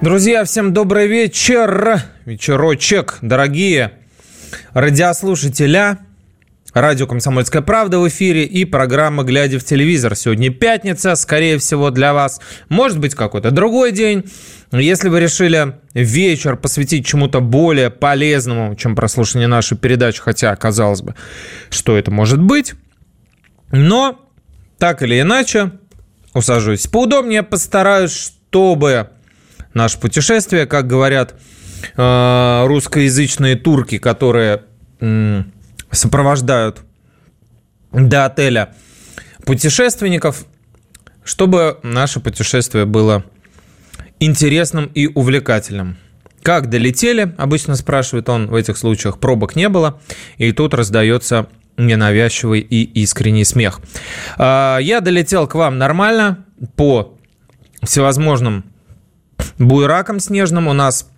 Друзья, всем добрый вечер, вечерочек, дорогие радиослушателя. Радио «Комсомольская правда» в эфире и программа «Глядя в телевизор». Сегодня пятница, скорее всего, для вас. Может быть, какой-то другой день. Если вы решили вечер посвятить чему-то более полезному, чем прослушивание нашей передачи, хотя, казалось бы, что это может быть. Но, так или иначе, усажусь поудобнее, постараюсь, чтобы наше путешествие, как говорят э, русскоязычные турки, которые сопровождают до отеля путешественников, чтобы наше путешествие было интересным и увлекательным. Как долетели, обычно спрашивает он в этих случаях, пробок не было, и тут раздается ненавязчивый и искренний смех. Э, я долетел к вам нормально по всевозможным буйраком снежным у нас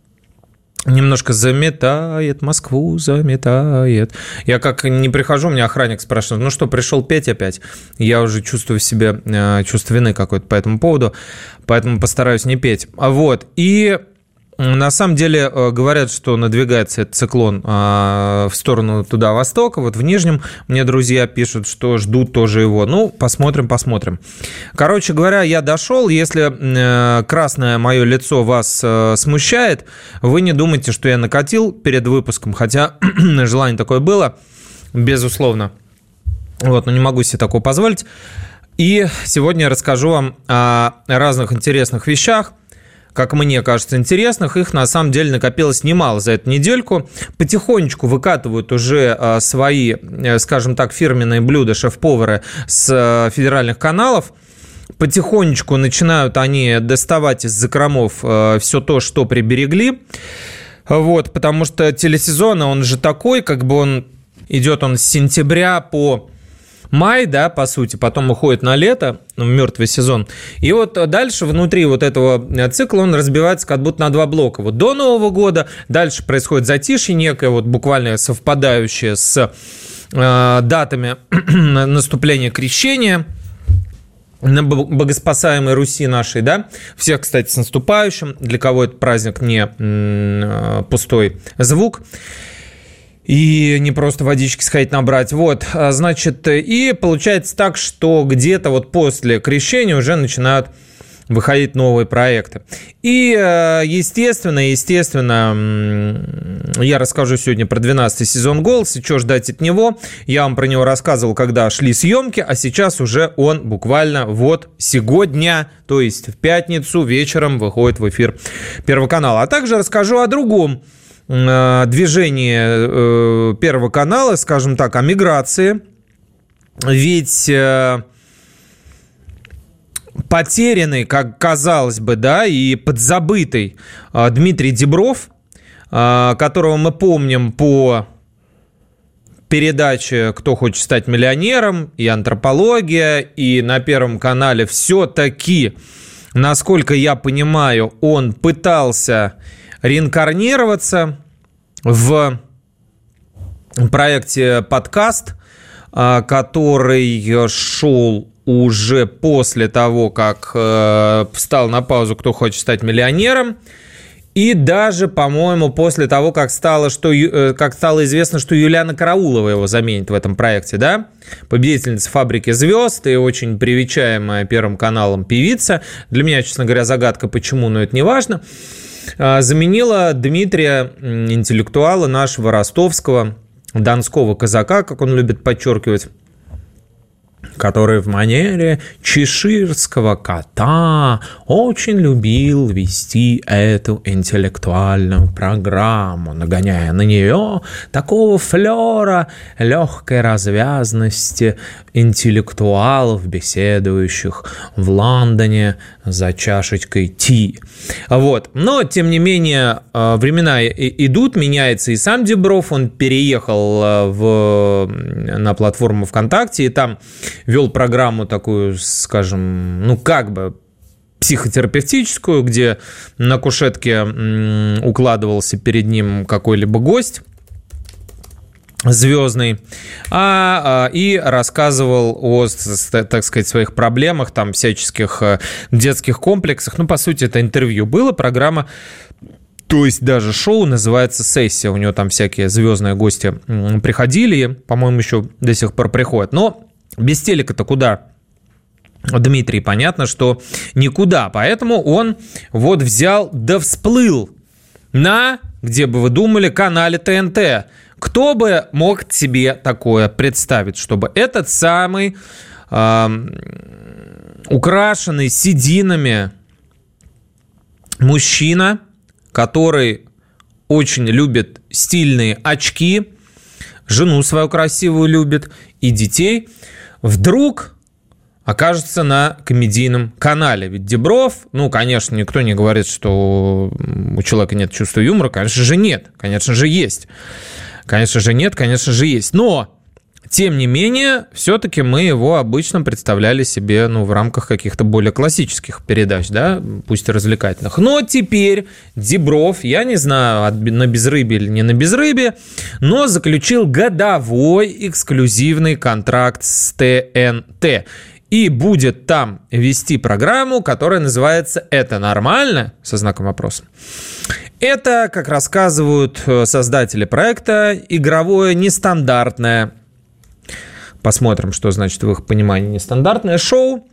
немножко заметает, Москву заметает. Я как не прихожу, меня охранник спрашивает, ну что, пришел петь опять? Я уже чувствую в себе э, чувство вины какое-то по этому поводу, поэтому постараюсь не петь. А Вот, и на самом деле э, говорят, что надвигается этот циклон а, в сторону туда востока. Вот в Нижнем мне друзья пишут, что ждут тоже его. Ну, посмотрим, посмотрим. Короче говоря, я дошел. Если э, красное мое лицо вас э, смущает, вы не думайте, что я накатил перед выпуском, хотя желание такое было, безусловно. Вот, но не могу себе такого позволить. И сегодня я расскажу вам о разных интересных вещах, как мне кажется, интересных. Их на самом деле накопилось немало за эту недельку. Потихонечку выкатывают уже а, свои, э, скажем так, фирменные блюда шеф-повары с э, федеральных каналов. Потихонечку начинают они доставать из закромов э, все то, что приберегли. Вот, потому что телесезон, он же такой, как бы он идет он с сентября по май, да, по сути, потом уходит на лето, ну, мертвый сезон. И вот дальше внутри вот этого э, цикла он разбивается как будто на два блока. Вот до Нового года, дальше происходит затишье некое, вот буквально совпадающее с э, датами наступления крещения на богоспасаемой Руси нашей, да, всех, кстати, с наступающим, для кого этот праздник не э, пустой звук и не просто водички сходить набрать. Вот, а, значит, и получается так, что где-то вот после крещения уже начинают выходить новые проекты. И, э, естественно, естественно, я расскажу сегодня про 12 сезон «Голос» и что ждать от него. Я вам про него рассказывал, когда шли съемки, а сейчас уже он буквально вот сегодня, то есть в пятницу вечером выходит в эфир Первого канала. А также расскажу о другом движение э, Первого канала, скажем так, о миграции. Ведь э, потерянный, как казалось бы, да, и подзабытый Дмитрий Дебров, которого мы помним по передаче «Кто хочет стать миллионером» и «Антропология», и на Первом канале все-таки, насколько я понимаю, он пытался реинкарнироваться в проекте подкаст, а, который шел уже после того, как э, встал на паузу «Кто хочет стать миллионером», и даже, по-моему, после того, как стало, что, э, как стало известно, что Юлиана Караулова его заменит в этом проекте, да? Победительница «Фабрики звезд» и очень привечаемая Первым каналом певица. Для меня, честно говоря, загадка почему, но это не важно. А, заменила Дмитрия, интеллектуала нашего ростовского, донского казака, как он любит подчеркивать, который в манере чеширского кота очень любил вести эту интеллектуальную программу, нагоняя на нее такого флера легкой развязности интеллектуалов, беседующих в Лондоне за чашечкой ти. Вот. Но, тем не менее, э, времена идут, меняется и сам Дебров, он переехал э, в, на платформу ВКонтакте и там вел программу такую, скажем, ну как бы психотерапевтическую, где на кушетке укладывался перед ним какой-либо гость, звездный, а, а, и рассказывал о, так сказать, своих проблемах, там, всяческих э, детских комплексах. Ну, по сути, это интервью было, программа то есть даже шоу называется «Сессия». У него там всякие звездные гости приходили, по-моему, еще до сих пор приходят. Но без телека-то куда? Дмитрий, понятно, что никуда. Поэтому он вот взял да всплыл на, где бы вы думали, канале ТНТ. Кто бы мог себе такое представить, чтобы этот самый э, украшенный сединами мужчина, который очень любит стильные очки, жену свою красивую любит и детей, вдруг окажется на комедийном канале. Ведь Дебров, ну, конечно, никто не говорит, что у человека нет чувства юмора. Конечно же, нет. Конечно же, есть. Конечно же нет, конечно же есть. Но тем не менее, все-таки мы его обычно представляли себе ну, в рамках каких-то более классических передач, да, пусть и развлекательных. Но теперь Дебров, я не знаю, на безрыбе или не на безрыбе, но заключил годовой эксклюзивный контракт с ТНТ. И будет там вести программу, которая называется «Это нормально?» со знаком вопроса. Это, как рассказывают э, создатели проекта, игровое нестандартное, посмотрим, что значит в их понимании нестандартное шоу,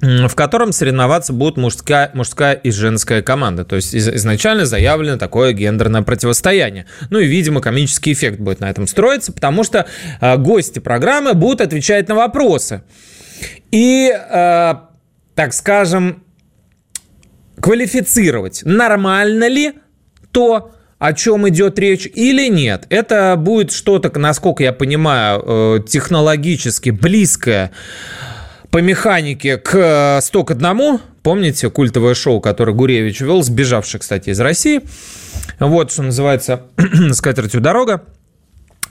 в котором соревноваться будут мужская, мужская и женская команда. То есть изначально заявлено такое гендерное противостояние. Ну и, видимо, комический эффект будет на этом строиться, потому что э, гости программы будут отвечать на вопросы. И, э, так скажем, квалифицировать, нормально ли то, о чем идет речь или нет. Это будет что-то, насколько я понимаю, э, технологически близкое по механике к 100 к 1. Помните культовое шоу, которое Гуревич вел, сбежавший, кстати, из России? Вот, что называется «Скатертью дорога».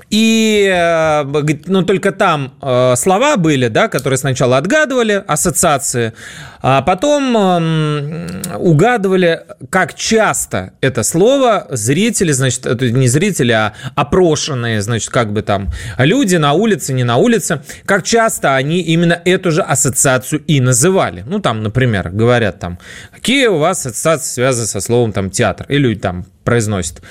И э, ну, только там э, слова были, да, которые сначала отгадывали ассоциации, а потом э, угадывали, как часто это слово зрители, значит, это не зрители, а опрошенные, значит, как бы там люди на улице, не на улице, как часто они именно эту же ассоциацию и называли. Ну, там, например, говорят там, какие у вас ассоциации связаны со словом там театр, или там произносят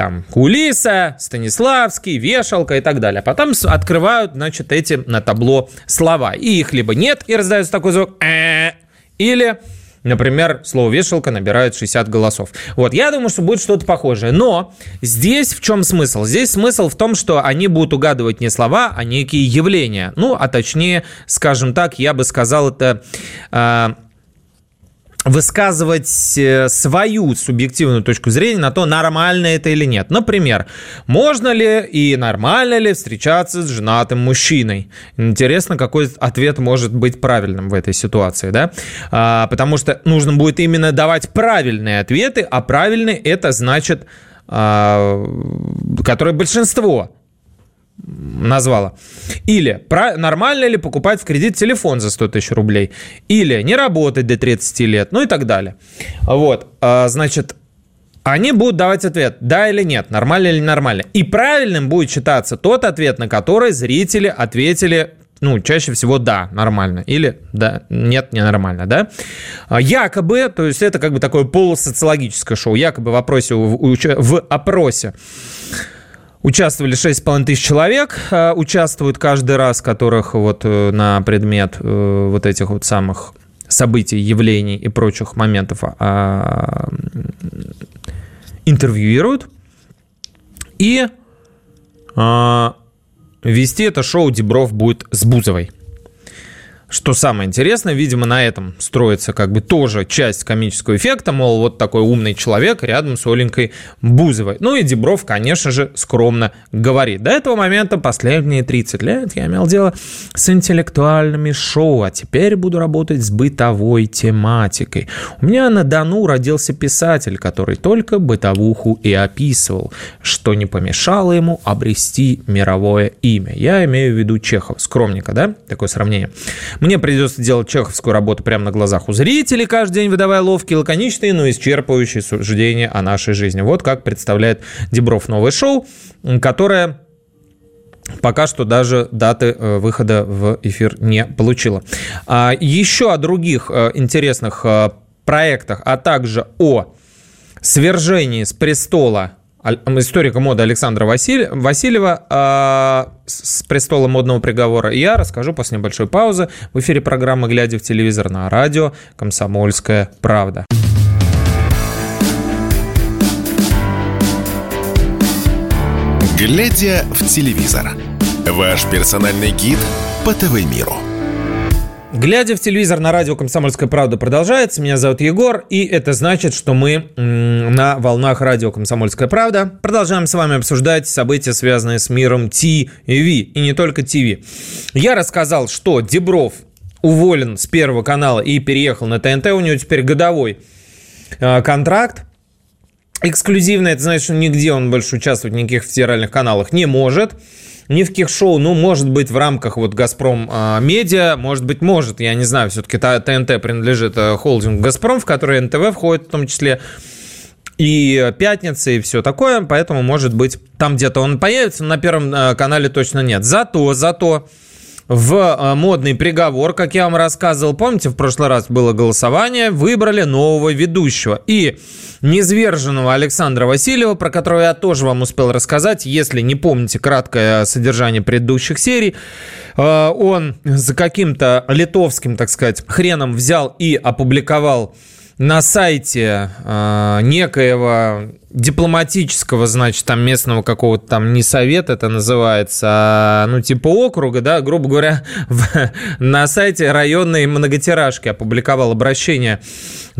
там кулиса, Станиславский, вешалка и так далее. Потом открывают, значит, эти на табло слова. И их либо нет, и раздается такой звук, «э», или Например, слово «вешалка» набирает 60 голосов. Вот, я думаю, что будет что-то похожее. Но здесь в чем смысл? Здесь смысл в том, что они будут угадывать не слова, а некие явления. Ну, а точнее, скажем так, я бы сказал, это... Э, высказывать э, свою субъективную точку зрения на то, нормально это или нет. Например, можно ли и нормально ли встречаться с женатым мужчиной? Интересно, какой ответ может быть правильным в этой ситуации, да? А, потому что нужно будет именно давать правильные ответы, а правильный это значит, а, который большинство назвала. Или про, нормально ли покупать в кредит телефон за 100 тысяч рублей. Или не работать до 30 лет. Ну и так далее. Вот. А, значит, они будут давать ответ, да или нет, нормально или нормально. И правильным будет считаться тот ответ, на который зрители ответили ну, чаще всего да, нормально. Или да, нет, ненормально, да. А, якобы, то есть это как бы такое полусоциологическое шоу, якобы в опросе, в, в опросе Участвовали 6,5 тысяч человек, э, участвуют каждый раз, которых вот э, на предмет э, вот этих вот самых событий, явлений и прочих моментов а, интервьюируют. И а, вести это шоу Дебров будет с Бузовой. Что самое интересное, видимо, на этом строится как бы тоже часть комического эффекта, мол, вот такой умный человек рядом с Оленькой Бузовой. Ну и Дебров, конечно же, скромно говорит. До этого момента последние 30 лет я имел дело с интеллектуальными шоу, а теперь буду работать с бытовой тематикой. У меня на Дону родился писатель, который только бытовуху и описывал, что не помешало ему обрести мировое имя. Я имею в виду Чехов, скромника, да? Такое сравнение. Мне придется делать чеховскую работу прямо на глазах у зрителей, каждый день выдавая ловкие, лаконичные, но исчерпывающие суждения о нашей жизни. Вот как представляет Дебров новое шоу, которое пока что даже даты э, выхода в эфир не получила. Еще о других э, интересных э, проектах, а также о свержении с престола историка моды Александра Васильева а, с престола модного приговора. Я расскажу после небольшой паузы в эфире программы «Глядя в телевизор» на радио «Комсомольская правда». «Глядя в телевизор» – ваш персональный гид по ТВ-миру – Глядя в телевизор на радио «Комсомольская правда» продолжается. Меня зовут Егор, и это значит, что мы на волнах радио «Комсомольская правда» продолжаем с вами обсуждать события, связанные с миром ТВ, и не только ТВ. Я рассказал, что Дебров уволен с Первого канала и переехал на ТНТ. У него теперь годовой а, контракт. Эксклюзивно, это значит, что нигде он больше участвовать в никаких федеральных каналах не может ни в каких шоу, ну, может быть, в рамках вот «Газпром а, Медиа», может быть, может, я не знаю, все-таки ТНТ принадлежит э, холдингу «Газпром», в который НТВ входит в том числе, и «Пятница», и все такое, поэтому, может быть, там где-то он появится, на Первом э, канале точно нет. Зато, зато в э, модный приговор, как я вам рассказывал, помните, в прошлый раз было голосование, выбрали нового ведущего. И низверженного Александра Васильева, про которого я тоже вам успел рассказать, если не помните краткое содержание предыдущих серий, э, он за каким-то литовским, так сказать, хреном взял и опубликовал на сайте э, некоего дипломатического, значит, там местного какого-то там не совета это называется, а, ну, типа округа, да, грубо говоря, в, на сайте районной многотиражки опубликовал обращение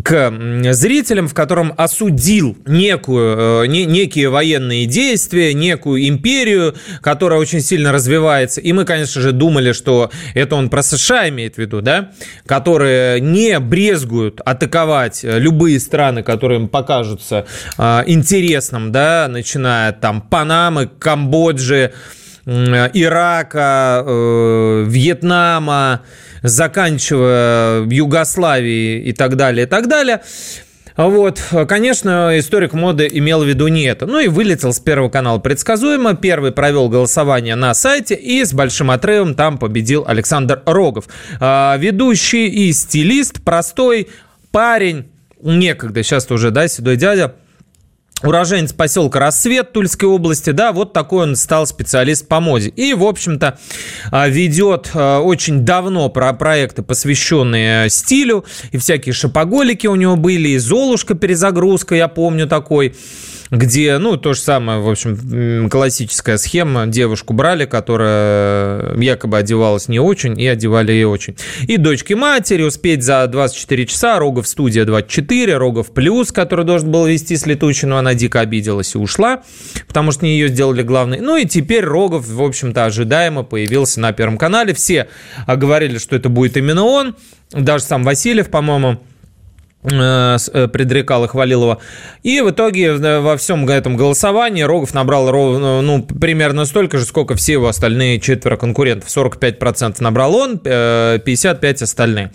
к зрителям, в котором осудил некую, э, не, некие военные действия, некую империю, которая очень сильно развивается. И мы, конечно же, думали, что это он про США имеет в виду, да, которые не брезгуют атаковать любые страны, которые им покажутся интересными интересном, да, начиная там Панамы, Камбоджи, Ирака, э, Вьетнама, заканчивая Югославией и так далее, и так далее. Вот, конечно, историк моды имел в виду не это. Ну и вылетел с Первого канала предсказуемо. Первый провел голосование на сайте и с большим отрывом там победил Александр Рогов. А, ведущий и стилист, простой парень, некогда, сейчас уже, да, седой дядя – уроженец поселка Рассвет Тульской области, да, вот такой он стал специалист по моде. И, в общем-то, а, ведет а, очень давно про проекты, посвященные стилю, и всякие шопоголики у него были, и Золушка перезагрузка, я помню такой где, ну, то же самое, в общем, классическая схема. Девушку брали, которая якобы одевалась не очень, и одевали ее очень. И дочки матери, успеть за 24 часа, Рогов студия 24, Рогов плюс, который должен был вести с летучей, но она дико обиделась и ушла, потому что не ее сделали главной. Ну и теперь Рогов, в общем-то, ожидаемо появился на Первом канале. Все говорили, что это будет именно он, даже сам Васильев, по-моему, Э, э, предрекал и хвалил его. И в итоге э, во всем этом голосовании Рогов набрал ровно, ну, примерно столько же, сколько все его остальные четверо конкурентов. 45% набрал он, 55% остальные.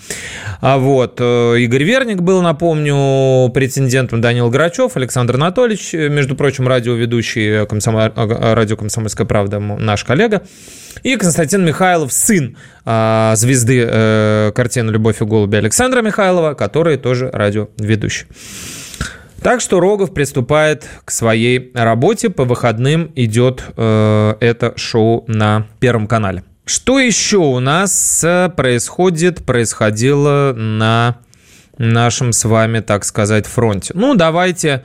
А вот Игорь Верник был, напомню, претендентом Данил Грачев, Александр Анатольевич, между прочим, радиоведущий комсомол... радио «Комсомольская правда», наш коллега. И Константин Михайлов, сын звезды э, картины «Любовь и голуби» Александра Михайлова, который тоже радиоведущий. Так что Рогов приступает к своей работе. По выходным идет э, это шоу на Первом канале. Что еще у нас э, происходит, происходило на нашем с вами, так сказать, фронте? Ну, давайте А,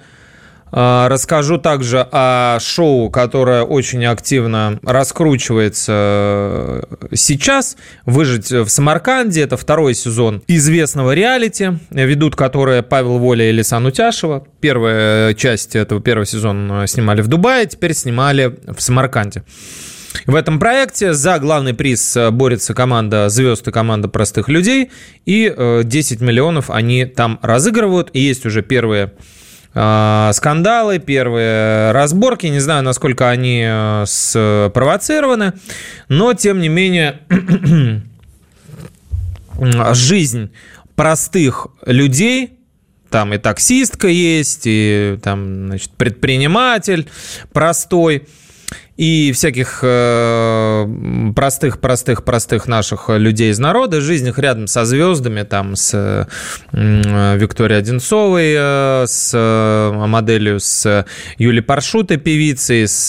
расскажу также о шоу, которое очень активно раскручивается э, сейчас. «Выжить в Самарканде». Это второй сезон известного реалити, ведут которые Павел Воля и Лисан Утяшева. Первая часть этого первого сезона снимали в Дубае, теперь снимали в Самарканде. В этом проекте за главный приз борется команда звезд и команда простых людей. И 10 э, миллионов они там разыгрывают. И есть уже первые а, скандалы, первые разборки. Не знаю, насколько они э, спровоцированы, но тем не менее жизнь простых людей, там и таксистка есть, и там, значит, предприниматель простой – и всяких простых-простых-простых э, наших людей из народа, жизнь их рядом со звездами, там с Викторией Одинцовой, э, с э, моделью, с Юлией Паршутой, певицей, с,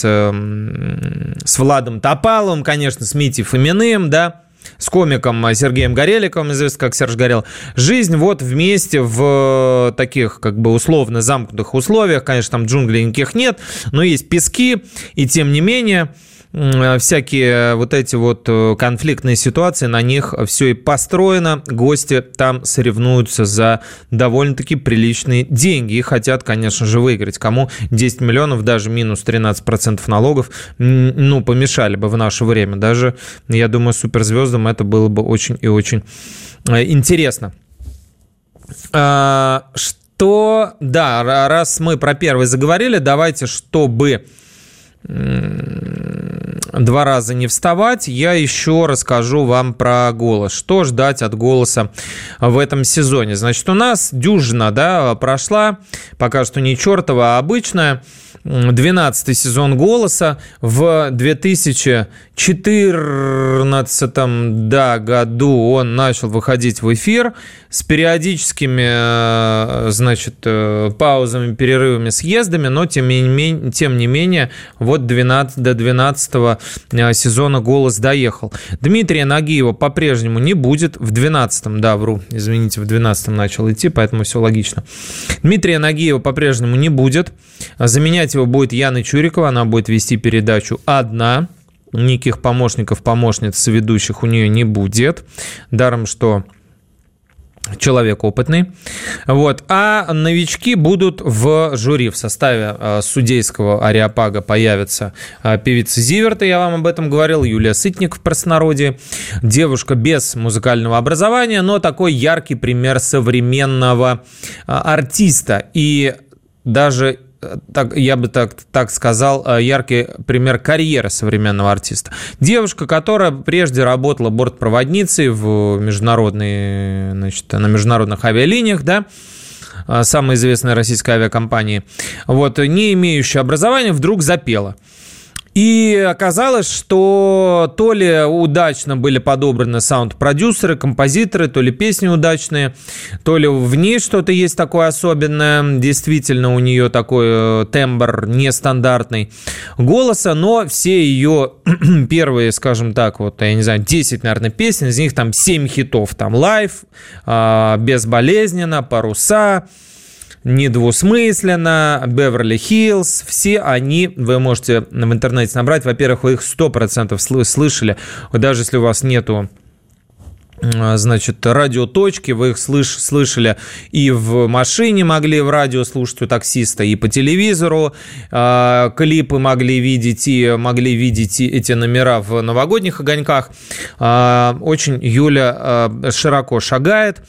с Владом Топаловым, конечно, с Митей Фоминым, да, с комиком Сергеем Гореликовым, известно как Серж Горел. Жизнь вот вместе в таких как бы условно замкнутых условиях. Конечно, там джунглей никаких нет, но есть пески, и тем не менее Э, всякие вот эти вот э, конфликтные ситуации, на них все и построено. Гости там соревнуются за довольно-таки приличные деньги и хотят, конечно же, выиграть. Кому 10 миллионов, даже минус 13% налогов, ну, помешали бы в наше время. Даже, я думаю, суперзвездам это было бы очень и очень э, интересно. А, что, да, раз мы про первый заговорили, давайте, чтобы два раза не вставать, я еще расскажу вам про голос. Что ждать от голоса в этом сезоне? Значит, у нас дюжина да, прошла, пока что не чертова, а обычная. 12 сезон «Голоса». В 2014 да, году он начал выходить в эфир с периодическими, э, значит, э, паузами, перерывами, съездами, но тем не менее, тем не менее вот 12, до 12 э, сезона «Голос» доехал. Дмитрия Нагиева по-прежнему не будет. В 12 да, вру, извините, в 12 начал идти, поэтому все логично. Дмитрия Нагиева по-прежнему не будет. Заменять Заменять его будет Яна Чурикова, она будет вести передачу одна. Никаких помощников, помощниц, ведущих у нее не будет. Даром, что человек опытный. Вот. А новички будут в жюри. В составе э, судейского ариапага появится э, певица Зиверта, я вам об этом говорил, Юлия Сытник в простонародье. Девушка без музыкального образования, но такой яркий пример современного э, артиста. И даже так, я бы так, так сказал, э, яркий пример карьеры современного артиста. Девушка, которая прежде работала бортпроводницей в международной, значит, на международных авиалиниях, да, э, самой известной российской авиакомпании, вот, не имеющая образования, вдруг запела – и оказалось, что то ли удачно были подобраны саунд-продюсеры, композиторы, то ли песни удачные, то ли в ней что-то есть такое особенное. Действительно, у нее такой э, тембр нестандартный голоса, но все ее первые, скажем так, вот, я не знаю, 10, наверное, песен, из них там 7 хитов. Там «Life», а, «Безболезненно», «Паруса», недвусмысленно, Беверли-Хиллз, все они, вы можете в интернете набрать, во-первых, вы их 100% слышали, даже если у вас нету значит, радиоточки, вы их слыш, слышали и в машине могли в радио слушать у таксиста, и по телевизору, э, клипы могли видеть, и могли видеть эти номера в новогодних огоньках. Э, очень Юля э, широко шагает.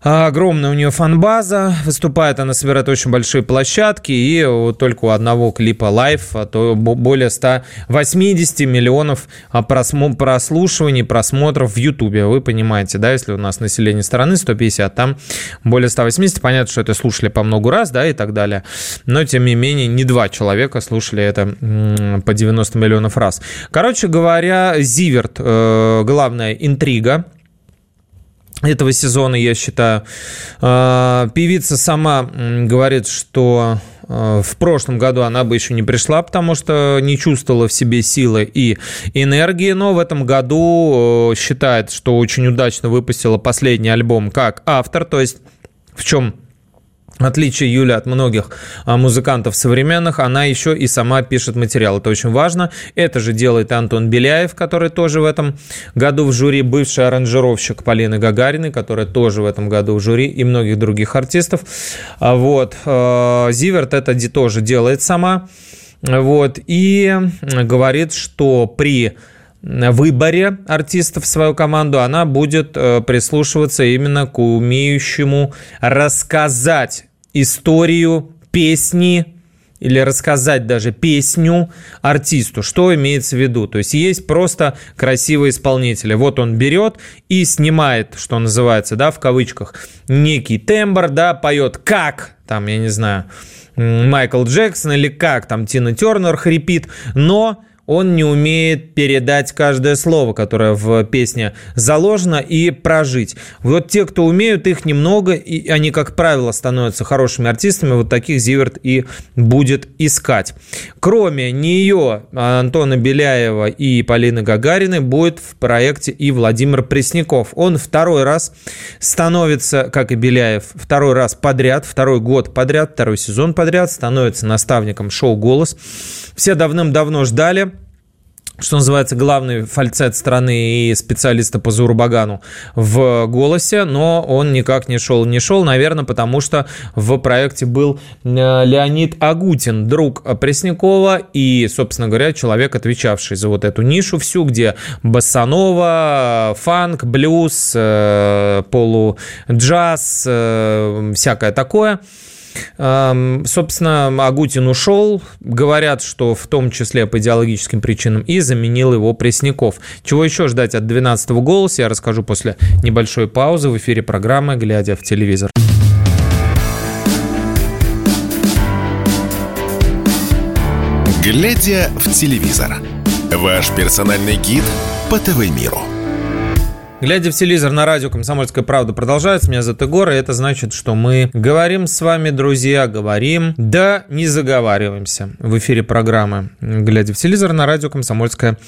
Огромная у нее фан-база, выступает она, собирает очень большие площадки, и вот только у одного клипа Life, а, то более 180 миллионов а, прослушиваний, просмотров в Ютубе. Вы понимаете, да, если у нас население страны 150, там более 180, понятно, что это слушали по много раз, да, и так далее. Но, тем не менее, не два человека слушали это по 90 миллионов раз. Короче говоря, Zivert, э, главная интрига, этого сезона, я считаю. А, певица сама говорит, что а, в прошлом году она бы еще не пришла, потому что не чувствовала в себе силы и энергии, но в этом году считает, что очень удачно выпустила последний альбом как автор, то есть в чем отличие Юли от многих а, музыкантов современных, она еще и сама пишет материал. Это очень важно. Это же делает Антон Беляев, который тоже в этом году в жюри, бывший аранжировщик Полины Гагариной, которая тоже в этом году в жюри, и многих других артистов. А вот. А, Зиверт это тоже делает сама. Вот. И говорит, что при выборе артистов в свою команду, она будет э, прислушиваться именно к умеющему рассказать историю песни или рассказать даже песню артисту. Что имеется в виду? То есть есть просто красивые исполнители. Вот он берет и снимает, что называется, да, в кавычках, некий тембр, да, поет как, там, я не знаю, Майкл Джексон или как там Тина Тернер хрипит, но он не умеет передать каждое слово, которое в песне заложено, и прожить. Вот те, кто умеют, их немного, и они, как правило, становятся хорошими артистами. Вот таких Зиверт и будет искать. Кроме нее, Антона Беляева и Полины Гагариной, будет в проекте и Владимир Пресняков. Он второй раз становится, как и Беляев, второй раз подряд, второй год подряд, второй сезон подряд, становится наставником шоу «Голос». Все давным-давно ждали что называется, главный фальцет страны и специалиста по Зурбагану в «Голосе», но он никак не шел. Не шел, наверное, потому что в проекте был э, Леонид Агутин, друг Преснякова и, собственно говоря, человек, отвечавший за вот эту нишу всю, где басанова, фанк, блюз, э, полуджаз, э, всякое такое – Собственно, Агутин ушел. Говорят, что в том числе по идеологическим причинам и заменил его Пресняков. Чего еще ждать от 12-го голоса, я расскажу после небольшой паузы в эфире программы «Глядя в телевизор». «Глядя в телевизор» – ваш персональный гид по ТВ-миру. Глядя в телевизор на радио «Комсомольская правда» продолжается. Меня зовут Егор, и это значит, что мы говорим с вами, друзья, говорим, да не заговариваемся в эфире программы «Глядя в телевизор» на радио «Комсомольская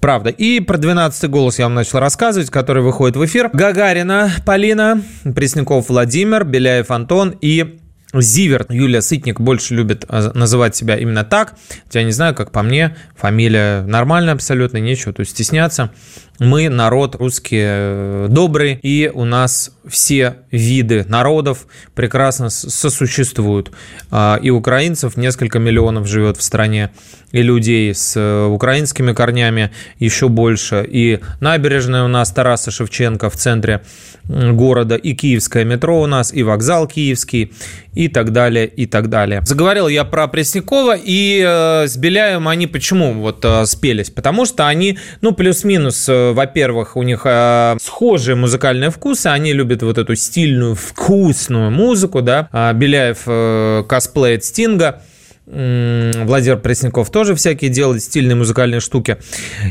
правда». И про 12-й голос я вам начал рассказывать, который выходит в эфир. Гагарина Полина, Пресняков Владимир, Беляев Антон и Зиверт. Юлия Сытник больше любит а, называть себя именно так. Я не знаю, как по мне, фамилия нормальная абсолютно, нечего тут стесняться. Мы народ русский э, добрый, и у нас все виды народов прекрасно сосуществуют. А, и украинцев несколько миллионов живет в стране, и людей с э, украинскими корнями еще больше. И набережная у нас Тараса Шевченко в центре города, и киевское метро у нас, и вокзал киевский, и так далее, и так далее. Заговорил я про Преснякова, и э, с Беляевым они почему вот э, спелись? Потому что они, ну, плюс-минус, э, во-первых, у них э, схожие музыкальные вкусы, они любят вот эту стильную, вкусную музыку, да. А Беляев э, косплеит Стинга, Владимир Пресняков тоже всякие делает стильные музыкальные штуки.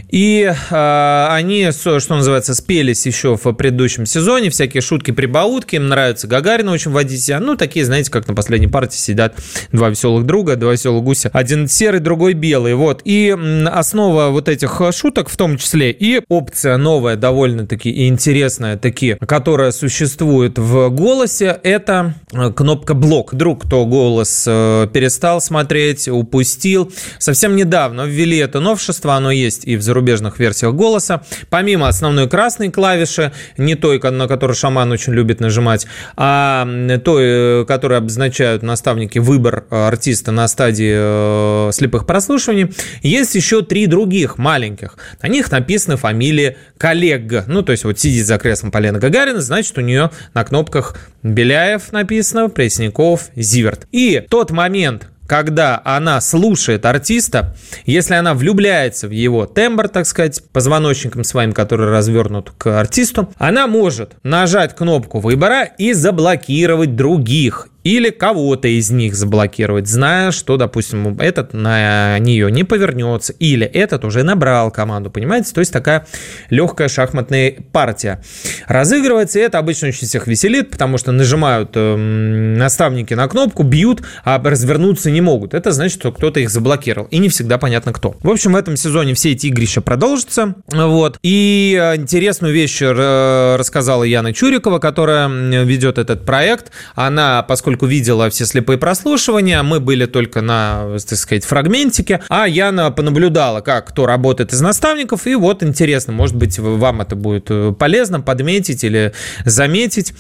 И э, они, что называется, спелись еще в предыдущем сезоне. Всякие шутки, прибаутки. Им нравится Гагарина очень водить себя. Ну, такие, знаете, как на последней партии сидят два веселых друга, два веселых гуся. Один серый, другой белый. Вот. И основа вот этих шуток, в том числе и опция новая, довольно-таки интересная, таки, которая существует в голосе, это э, кнопка блок. Друг, кто голос э, перестал смотреть, посмотреть, упустил. Совсем недавно ввели это новшество, оно есть и в зарубежных версиях голоса. Помимо основной красной клавиши, не той, на которую шаман очень любит нажимать, а той, э, которую обозначают наставники выбор э, артиста на стадии э, слепых прослушиваний, есть еще три других маленьких. На них написаны фамилии коллег. Ну, то есть вот сидит за креслом Полина Гагарина, значит, у нее на кнопках Беляев написано, Пресняков, Зиверт. И тот момент, когда она слушает артиста, если она влюбляется в его тембр, так сказать, позвоночником своим, который развернут к артисту, она может нажать кнопку выбора и заблокировать других или кого-то из них заблокировать, зная, что, допустим, этот на нее не повернется, или этот уже набрал команду, понимаете? То есть такая легкая шахматная партия. Разыгрывается, и это обычно очень всех веселит, потому что нажимают э, наставники на кнопку, бьют, а развернуться не могут. Это значит, что кто-то их заблокировал, и не всегда понятно кто. В общем, в этом сезоне все эти игрища продолжатся, вот. И э, интересную вещь э, рассказала Яна Чурикова, которая ведет этот проект. Она, поскольку поскольку видела все слепые прослушивания, мы были только на, так сказать, фрагментике, а Яна понаблюдала, как кто работает из наставников, и вот интересно, может быть, вам это будет э, полезно подметить или заметить.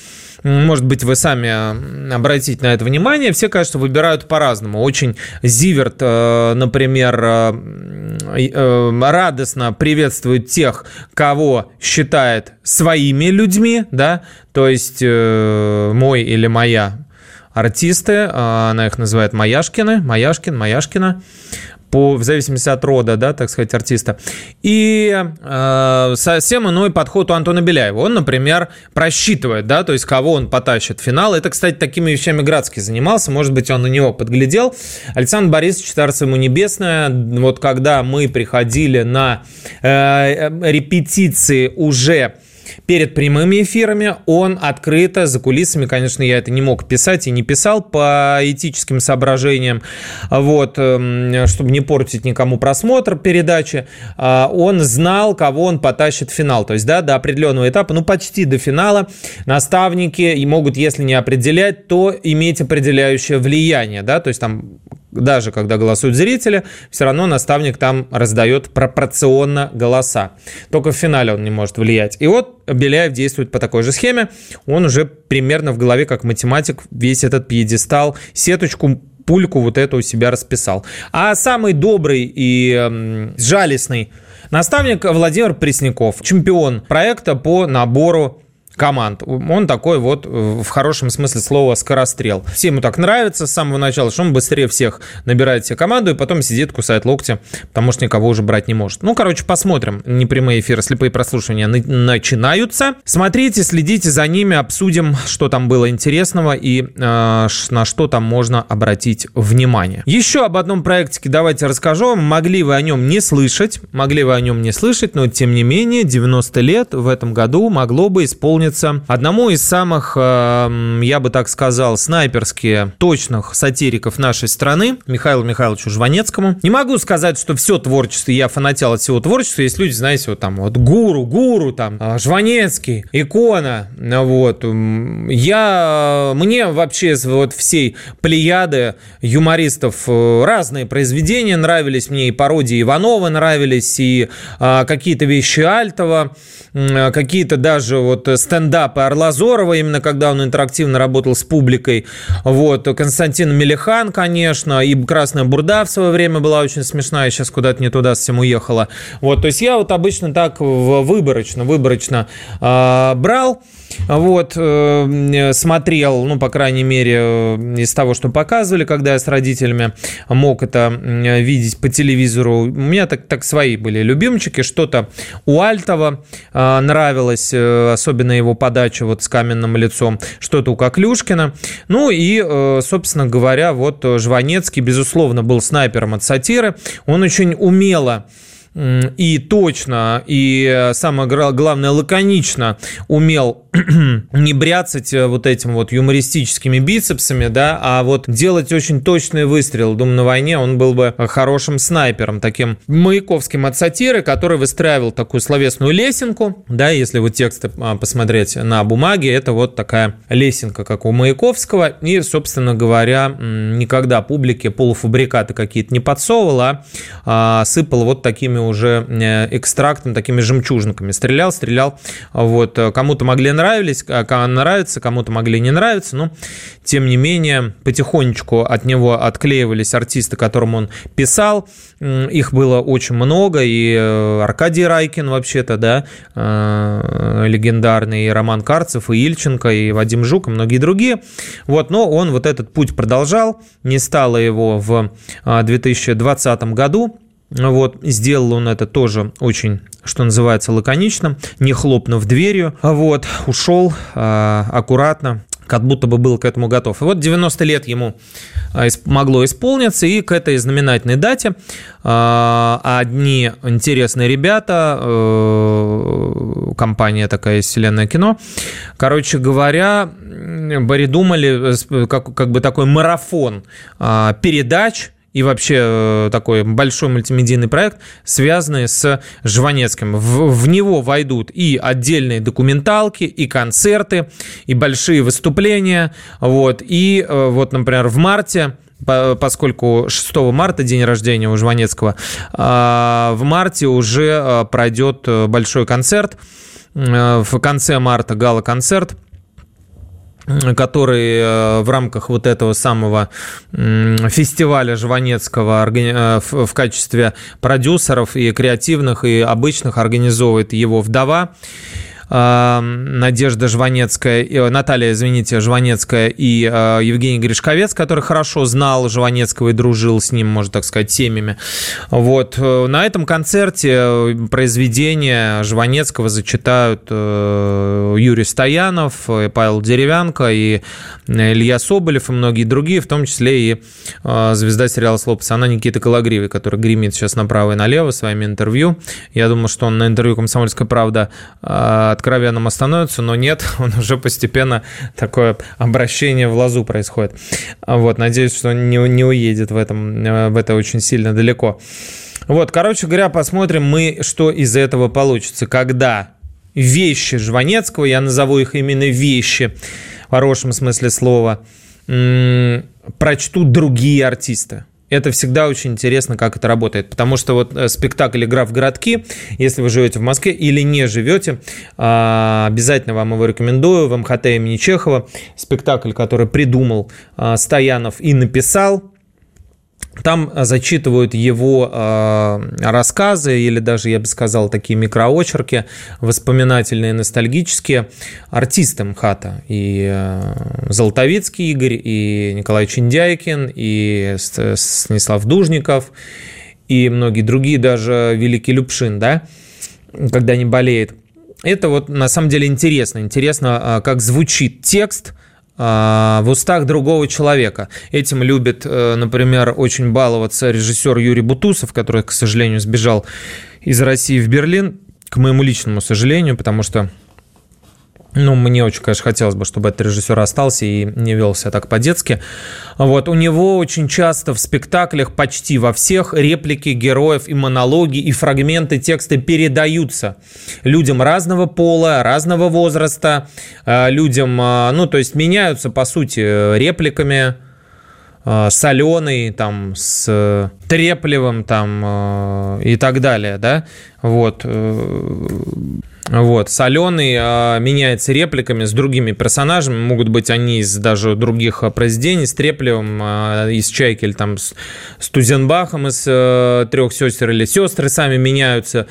Может быть, вы сами обратите на это внимание. Все, кажется, выбирают по-разному. Очень Зиверт, э, например, э, радостно приветствует тех, кого считает своими людьми, да, то есть мой или моя артисты, она их называет Маяшкины, Маяшкин, Маяшкина по, в зависимости от рода, да, так сказать, артиста. И э, совсем иной подход у Антона Беляева. Он, например, просчитывает, да, то есть кого он потащит в финал. Это, кстати, такими вещами Градский занимался, может быть, он на него подглядел. Александр Борисович, Царство ему небесное, вот когда мы приходили на э, репетиции уже перед прямыми эфирами он открыто, за кулисами, конечно, я это не мог писать и не писал по этическим соображениям, вот, эм, чтобы не портить никому просмотр передачи, а, он знал, кого он потащит в финал. То есть, да, до определенного этапа, ну, почти до финала наставники и могут, если не определять, то иметь определяющее влияние, да, то есть там даже когда голосуют зрители, все равно наставник там раздает пропорционно голоса. Только в финале он не может влиять. И вот Беляев действует по такой же схеме. Он уже примерно в голове, как математик, весь этот пьедестал, сеточку пульку вот эту у себя расписал. А самый добрый и э, жалостный наставник Владимир Пресняков, чемпион проекта по набору команд. Он такой вот э, в хорошем смысле слова скорострел. Всем ему так нравится с самого начала, что он быстрее всех набирает себе команду и потом сидит, кусает локти, потому что никого уже брать не может. Ну, короче, посмотрим. Непрямые эфиры, слепые прослушивания начинаются. Смотрите, следите за ними, обсудим, что там было интересного и э, на что там можно обратить внимание. Еще об одном проекте давайте расскажу. Могли вы о нем не слышать, могли вы о нем не слышать, но тем не менее 90 лет в этом году могло бы исполниться исполнится одному из самых, э, я бы так сказал, снайперски точных сатириков нашей страны, Михаилу Михайловичу Жванецкому. Не могу сказать, что все творчество, я фанател от всего творчества. Есть люди, знаете, вот там вот гуру, гуру, там, э, Жванецкий, икона, вот. Я, мне вообще вот всей плеяды юмористов э, разные произведения нравились, мне и пародии Иванова нравились, и а, какие-то вещи Альтова, какие-то даже вот стендапы Орлазорова, именно когда он интерактивно работал с публикой. Вот. Константин Мелихан, конечно, и Красная Бурда в свое время была очень смешная, сейчас куда-то не туда совсем уехала. Вот. То есть я вот обычно так выборочно, выборочно э, брал. Вот, э, смотрел, ну, по крайней мере, э, из того, что показывали, когда я с родителями мог это видеть по телевизору. У меня так, так свои были любимчики. Что-то у Альтова э, нравилось, особенно его подача вот с каменным лицом, что-то у Коклюшкина. Ну и, собственно говоря, вот Жванецкий, безусловно, был снайпером от сатиры. Он очень умело и точно, и э, самое главное, лаконично умел не бряцать э, вот этим вот юмористическими бицепсами, да, а вот делать очень точный выстрел. Думаю, на войне он был бы хорошим снайпером, таким маяковским от сатиры, который выстраивал такую словесную лесенку, да, если вот тексты а, посмотреть на бумаге, это вот такая лесенка, как у Маяковского, и, собственно говоря, никогда публике полуфабрикаты какие-то не подсовывал, а, а сыпал вот такими уже э, экстрактом, такими жемчужинками. Стрелял, стрелял. Вот. Кому-то могли нравились, кому нравится, кому-то могли не нравиться, но тем не менее потихонечку от него отклеивались артисты, которым он писал. Их было очень много, и э, Аркадий Райкин вообще-то, да, э, легендарный, и Роман Карцев, и Ильченко, и Вадим Жук, и многие другие. Вот, но он вот этот путь продолжал, не стало его в 2020 году, вот, сделал он это тоже очень, что называется, лаконично, не хлопнув дверью. Вот, ушел а, аккуратно, как будто бы был к этому готов. И вот 90 лет ему а, могло исполниться, и к этой знаменательной дате а, одни интересные ребята, э, компания такая «Вселенная кино», короче говоря, придумали как, как бы такой марафон передач и вообще э, такой большой мультимедийный проект, связанный с Жванецким. В, в него войдут и отдельные документалки, и концерты, и большие выступления. Вот. И э, вот, например, в марте поскольку 6 марта день рождения у Жванецкого, а, в марте уже э, пройдет большой концерт. В конце марта гала-концерт который э, в рамках вот этого самого фестиваля Жванецкого э, в качестве продюсеров и креативных, и обычных организовывает его вдова. Надежда Жванецкая, э, Наталья, извините, Жванецкая и э, Евгений Гришковец, который хорошо знал Жванецкого и дружил с ним, можно так сказать, семьями. Вот. Э, на этом концерте произведения Жванецкого зачитают Юрий Стоянов, Павел Деревянко и Илья Соболев и многие другие, в том числе и звезда сериала «Слово пацана» Никита Калагривый, который гремит сейчас направо и налево своими интервью. Я думаю, что он на интервью «Комсомольская правда» откровенным остановится, но нет, он уже постепенно такое обращение в лазу происходит. Вот, надеюсь, что он не, не уедет в, этом, э, в это очень сильно далеко. Вот, короче говоря, посмотрим мы, что из этого получится. Когда вещи Жванецкого, я назову их именно вещи, в хорошем смысле слова, прочтут другие артисты это всегда очень интересно, как это работает. Потому что вот э, спектакль «Игра в городки», если вы живете в Москве или не живете, а, обязательно вам его рекомендую. В МХТ имени Чехова спектакль, который придумал а, Стоянов и написал – там а, зачитывают его э, рассказы или даже, я бы сказал, такие микроочерки, воспоминательные, ностальгические, артисты МХАТа. И э, Золотовицкий Игорь, и Николай Чиндяйкин, и Станислав Дужников, и многие другие, даже Великий Любшин, да, когда не болеет. Это вот на самом деле интересно. Интересно, как звучит текст – а, в устах другого человека. Этим любит, э, например, очень баловаться режиссер Юрий Бутусов, который, к сожалению, сбежал из России в Берлин, к моему личному сожалению, потому что ну, мне очень, конечно, хотелось бы, чтобы этот режиссер остался и не вел себя так по-детски. Вот, у него очень часто в спектаклях, почти во всех, реплики героев и монологи, и фрагменты текста передаются людям разного пола, разного возраста, э, людям, э, ну, то есть меняются, по сути, репликами, э, с Аленой, там, с Треплевым, там, и так далее, да, вот. Вот, соленый э, меняется репликами с другими персонажами, могут быть они из даже других а, произведений, с Треплевым, э, из Чайки или там с, с Тузенбахом из э, «Трех сестер» или сестры сами меняются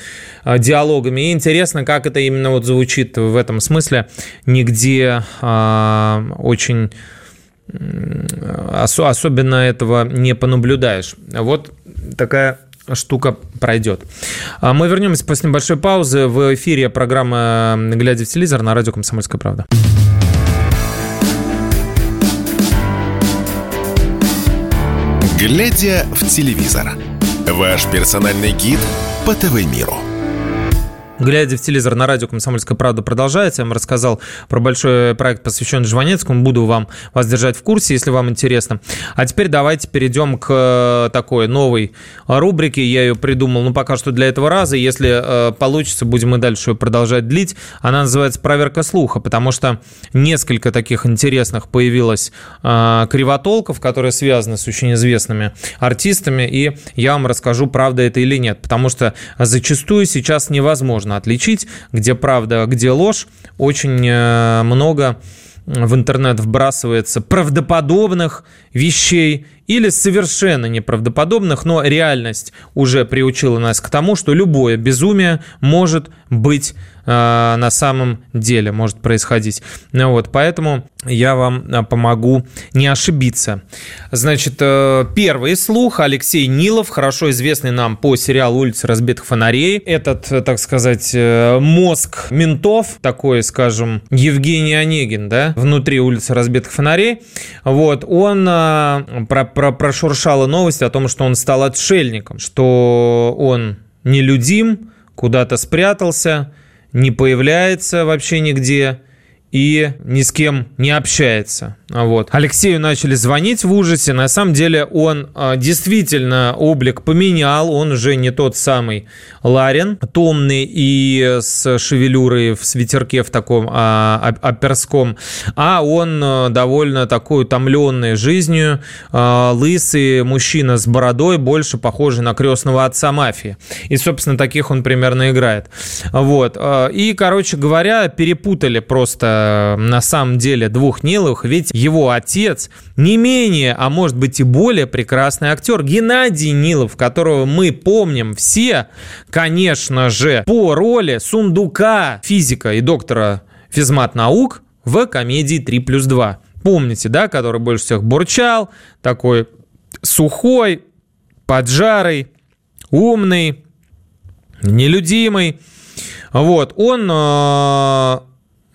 э, диалогами. И интересно, как это именно вот звучит в этом смысле, нигде э, очень особенно этого не понаблюдаешь. Вот такая штука пройдет. А мы вернемся после небольшой паузы. В эфире программа «Глядя в телевизор» на радио «Комсомольская правда». «Глядя в телевизор» – ваш персональный гид по ТВ-миру. Глядя в телевизор на радио «Комсомольская правда» продолжается. Я вам рассказал про большой проект, посвященный Жванецкому. Буду вам вас держать в курсе, если вам интересно. А теперь давайте перейдем к э, такой новой рубрике. Я ее придумал, ну, пока что для этого раза. Если э, получится, будем и дальше ее продолжать длить. Она называется «Проверка слуха», потому что несколько таких интересных появилось э, кривотолков, которые связаны с очень известными артистами. И я вам расскажу, правда это или нет. Потому что зачастую сейчас невозможно отличить, где правда, где ложь. Очень э, много в интернет вбрасывается правдоподобных вещей или совершенно неправдоподобных, но реальность уже приучила нас к тому, что любое безумие может быть э, на самом деле, может происходить. Ну вот, поэтому я вам э, помогу не ошибиться. Значит, э, первый слух Алексей Нилов, хорошо известный нам по сериалу «Улица разбитых фонарей». Этот, э, так сказать, э, мозг ментов, такой, скажем, Евгений Онегин, да, внутри «Улицы разбитых фонарей», вот, он э, про, про, прошуршала новость о том, что он стал отшельником, что он нелюдим, куда-то спрятался, не появляется вообще нигде и ни с кем не общается. Вот. Алексею начали звонить в ужасе. На самом деле он а, действительно облик поменял. Он уже не тот самый Ларин, томный и с шевелюрой в свитерке в таком а, оперском, а он а, довольно такой утомленный жизнью, а, лысый мужчина с бородой, больше похожий на крестного отца мафии. И, собственно, таких он примерно играет. Вот. И, короче говоря, перепутали просто на самом деле двух Ниловых, ведь его отец не менее, а может быть и более прекрасный актер Геннадий Нилов, которого мы помним все, конечно же, по роли сундука физика и доктора физмат наук в комедии 3 плюс 2. Помните, да, который больше всех бурчал, такой сухой, поджарый, умный, нелюдимый. Вот, он э,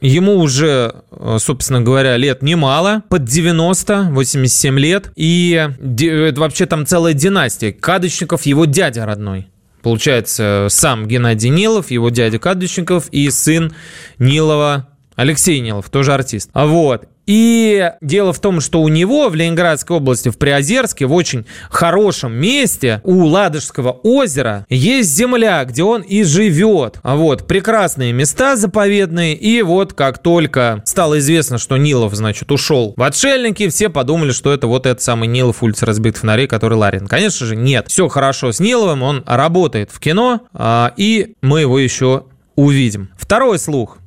Ему уже, э, собственно говоря, лет немало, под 90, 87 лет. И это вообще там целая династия. Кадочников его дядя родной. Получается, сам Геннадий Нилов, его дядя Кадочников и сын Нилова Алексей Нилов, тоже артист. А вот. И дело в том, что у него в Ленинградской области, в Приозерске, в очень хорошем месте, у Ладожского озера, есть земля, где он и живет. А вот, прекрасные места заповедные. И вот как только стало известно, что Нилов, значит, ушел в отшельники, все подумали, что это вот этот самый Нилов улица разбитых фонарей, который Ларин. Конечно же, нет. Все хорошо с Ниловым, он работает в кино, а, и мы его еще увидим. Второй слух.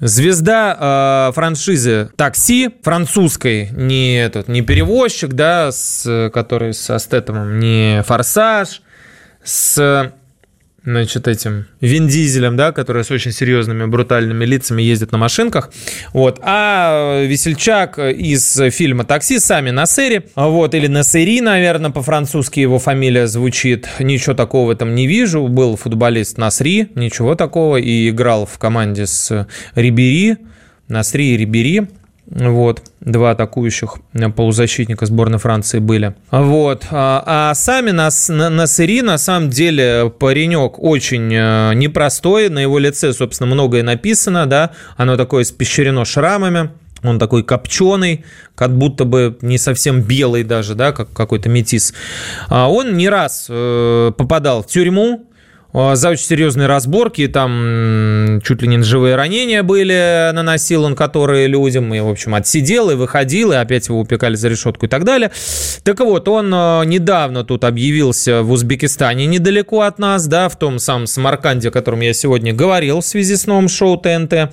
Звезда э, франшизы такси французской, не этот, не перевозчик, да, с, который со Стэтомом, не форсаж, с значит, этим Вин Дизелем, да, который с очень серьезными брутальными лицами ездит на машинках, вот, а Весельчак из фильма «Такси» сами на Насери, вот, или Насери, наверное, по-французски его фамилия звучит, ничего такого этом не вижу, был футболист Насри, ничего такого, и играл в команде с Рибери, Насри и Рибери, вот, два атакующих полузащитника сборной Франции были. Вот. А, а сами нас, на, Насыри, на самом деле, паренек очень э, непростой. На его лице, собственно, многое написано, да. Оно такое испещрено шрамами. Он такой копченый, как будто бы не совсем белый даже, да, как какой-то метис. А он не раз э, попадал в тюрьму, за очень серьезные разборки, там чуть ли не ножевые ранения были, наносил он которые людям, и, в общем, отсидел и выходил, и опять его упекали за решетку и так далее. Так вот, он а, недавно тут объявился в Узбекистане, недалеко от нас, да, в том самом Самарканде, о котором я сегодня говорил в связи с новым шоу ТНТ.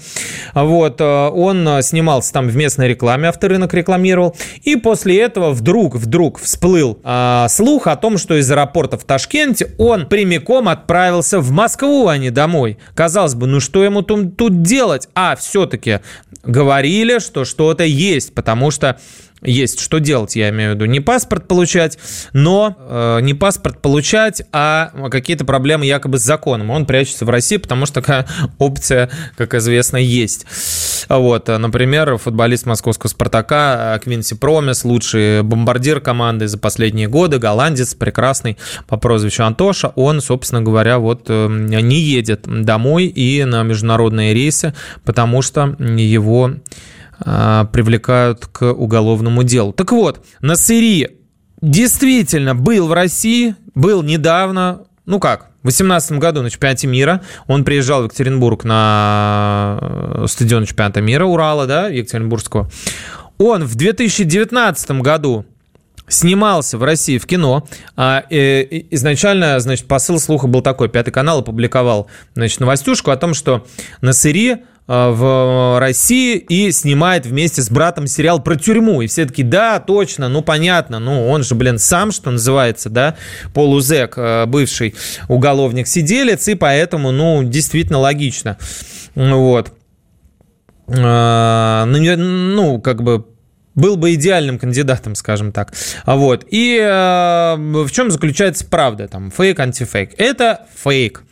Вот, он снимался там в местной рекламе, авторынок рекламировал, и после этого вдруг, вдруг всплыл а, слух о том, что из аэропорта в Ташкенте он прямиком отправился отправился в Москву, а не домой. Казалось бы, ну что ему тут, тут делать? А, все-таки говорили, что что-то есть, потому что есть что делать, я имею в виду. Не паспорт получать, но э, не паспорт получать, а какие-то проблемы якобы с законом. Он прячется в России, потому что такая опция, как известно, есть. Вот, например, футболист московского «Спартака» Квинси Промис, лучший бомбардир команды за последние годы, голландец, прекрасный по прозвищу Антоша, он, собственно говоря, вот э, не едет домой и на международные рейсы, потому что его привлекают к уголовному делу. Так вот, Насыри действительно был в России, был недавно, ну как, в 2018 году на чемпионате мира. Он приезжал в Екатеринбург на э, стадион чемпионата мира Урала, да, Екатеринбургского. Он в 2019 году снимался в России в кино. А, э, изначально, значит, посыл слуха был такой. Пятый канал опубликовал, значит, новостюшку о том, что Насыри в России и снимает вместе с братом сериал про тюрьму. И все таки да, точно, ну понятно, ну он же, блин, сам, что называется, да, полузек, э, бывший уголовник-сиделец, и поэтому, ну, действительно логично. Вот. Э, ну, как бы был бы идеальным кандидатом, скажем так. Вот. И э, в чем заключается правда? Там фейк, антифейк. Это фейк.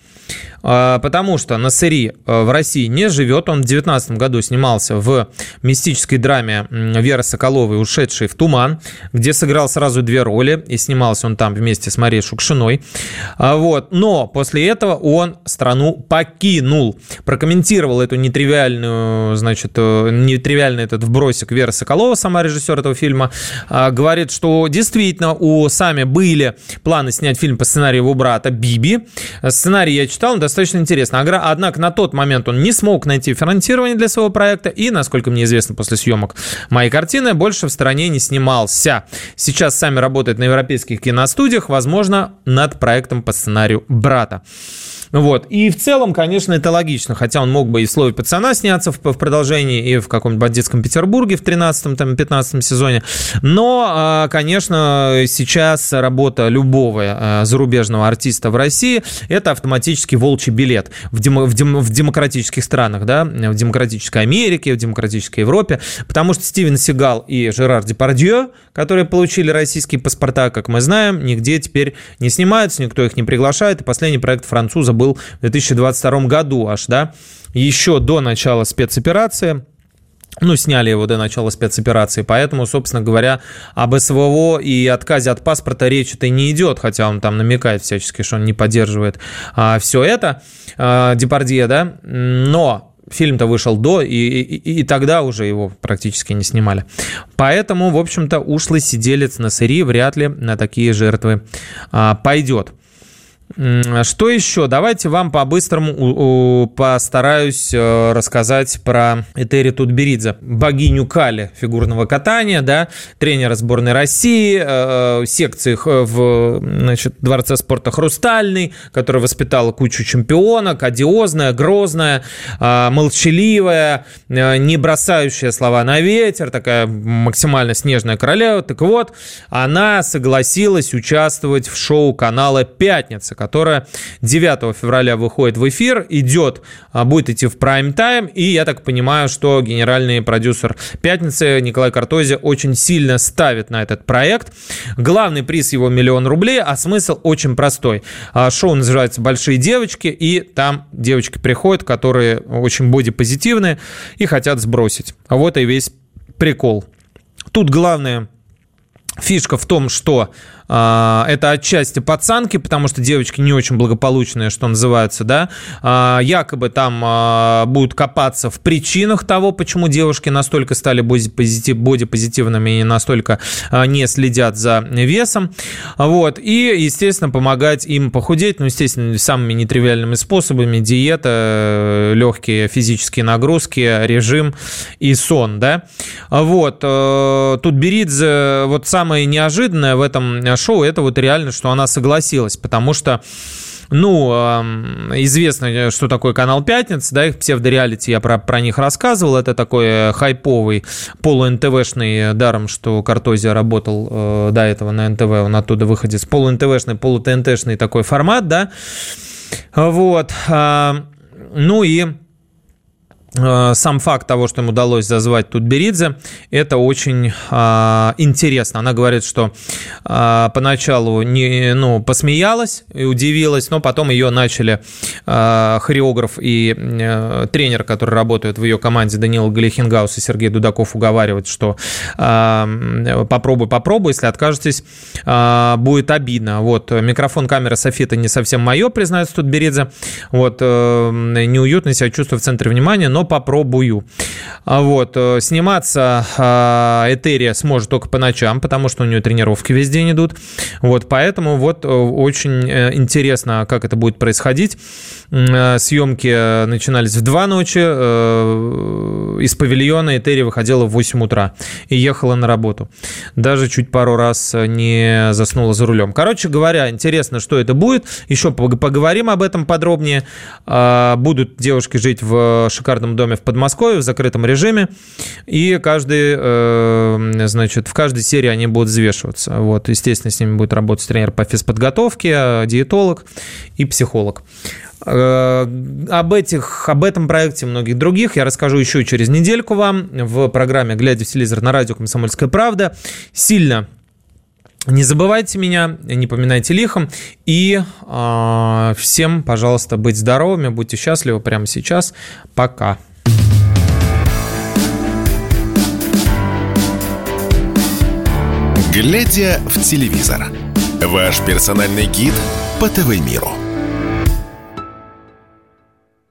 А, потому что Насыри в России не живет. Он в 2019 году снимался в мистической драме Веры Соколовой «Ушедший в туман», где сыграл сразу две роли, и снимался он там вместе с Марией Шукшиной. А, вот. Но после этого он страну покинул. Прокомментировал эту нетривиальную, значит, э, нетривиальный этот вбросик Вера Соколова, сама режиссер этого фильма, а, говорит, что действительно у Сами были планы снять фильм по сценарию его брата Биби. Сценарий я читал, он достаточно интересно. Однако на тот момент он не смог найти финансирование для своего проекта и, насколько мне известно, после съемок моей картины больше в стране не снимался. Сейчас Сами работает на европейских киностудиях, возможно, над проектом по сценарию брата. Вот. И в целом, конечно, это логично, хотя он мог бы и в «Слове пацана» сняться в, в продолжении, и в каком-нибудь «Бандитском Петербурге» в 13-15 сезоне. Но, а, конечно, сейчас работа любого а, зарубежного артиста в России – это автоматически волчий билет в, дем, в, дем, в демократических странах, да, в демократической Америке, в демократической Европе, потому что Стивен Сигал и Жерар Депардье, которые получили российские паспорта, как мы знаем, нигде теперь не снимаются, никто их не приглашает, и последний проект француза был был в 2022 году аж, да, еще до начала спецоперации. Ну, сняли его до начала спецоперации, поэтому, собственно говоря, об СВО и отказе от паспорта речи-то не идет, хотя он там намекает всячески, что он не поддерживает а, все это, а, Депардье, да, но фильм-то вышел до, и, и, и тогда уже его практически не снимали. Поэтому, в общем-то, ушлый сиделец на сыри вряд ли на такие жертвы а, пойдет. Что еще? Давайте вам по-быстрому постараюсь э, рассказать про Этери Тутберидзе, богиню Кали фигурного катания, да, тренера сборной России, э, э, секции в значит, Дворце спорта «Хрустальный», которая воспитала кучу чемпионок, одиозная, грозная, молчаливая, не бросающая слова на ветер, такая максимально снежная королева. Так вот, она согласилась участвовать в шоу канала «Пятница», которая 9 февраля выходит в эфир, идет, а, будет идти в прайм-тайм, и я так понимаю, что генеральный продюсер «Пятницы» Николай Картози очень сильно ставит на этот проект. Главный приз его миллион рублей, а смысл очень простой. А, шоу называется «Большие девочки», и там девочки приходят, которые очень бодипозитивные и хотят сбросить. А вот и весь прикол. Тут главное фишка в том, что это отчасти пацанки, потому что девочки не очень благополучные, что называется, да. А, якобы там а, будут копаться в причинах того, почему девушки настолько стали бодипозитивными и настолько не следят за весом. Вот. И, естественно, помогать им похудеть, ну, естественно, самыми нетривиальными способами. Диета, легкие физические нагрузки, режим и сон, да. Вот. Э, тут Беридзе, вот самое неожиданное в этом шоу, это вот реально, что она согласилась, потому что ну, известно, что такое канал «Пятница», да, их псевдореалити, я про, про них рассказывал, это такой хайповый, полу-НТВшный, даром, что Картозия работал э, до этого на НТВ, он оттуда выходит, полу-НТВшный, полу-ТНТшный такой формат, да, вот, э, ну и Э, сам факт того, что им удалось зазвать Тутберидзе, это очень а, интересно. Она говорит, что а, поначалу не, ну, посмеялась и удивилась, но потом ее начали а, хореограф и а, тренер, который работает в ее команде, Данила Галихингаус и Сергей Дудаков уговаривать, что а, попробуй, попробуй, если откажетесь, а, будет обидно. Вот, микрофон, камера, софита не совсем мое, признается Тутберидзе. Вот, а, неуютно себя чувствую в центре внимания, но попробую. А вот. Э, сниматься а, Этерия сможет только по ночам, потому что у нее тренировки весь день идут. Вот, поэтому вот э, очень э, интересно, как это будет происходить. Съемки начинались в 2 ночи. Из павильона Этерия выходила в 8 утра и ехала на работу. Даже чуть пару раз не заснула за рулем. Короче говоря, интересно, что это будет. Еще поговорим об этом подробнее. А, будут девушки жить в шикарном доме в Подмосковье в закрытом режиме. И каждый, э, значит, в каждой серии они будут взвешиваться. Вот, естественно, с ними будет работать тренер по физподготовке, диетолог и психолог. Э, об, этих, об этом проекте и многих других я расскажу еще через недельку вам в программе «Глядя в телевизор» на радио «Комсомольская правда». Сильно Не забывайте меня, не поминайте лихом. И э, всем, пожалуйста, быть здоровыми, будьте счастливы прямо сейчас. Пока. Глядя в телевизор. Ваш персональный гид по ТВ-миру.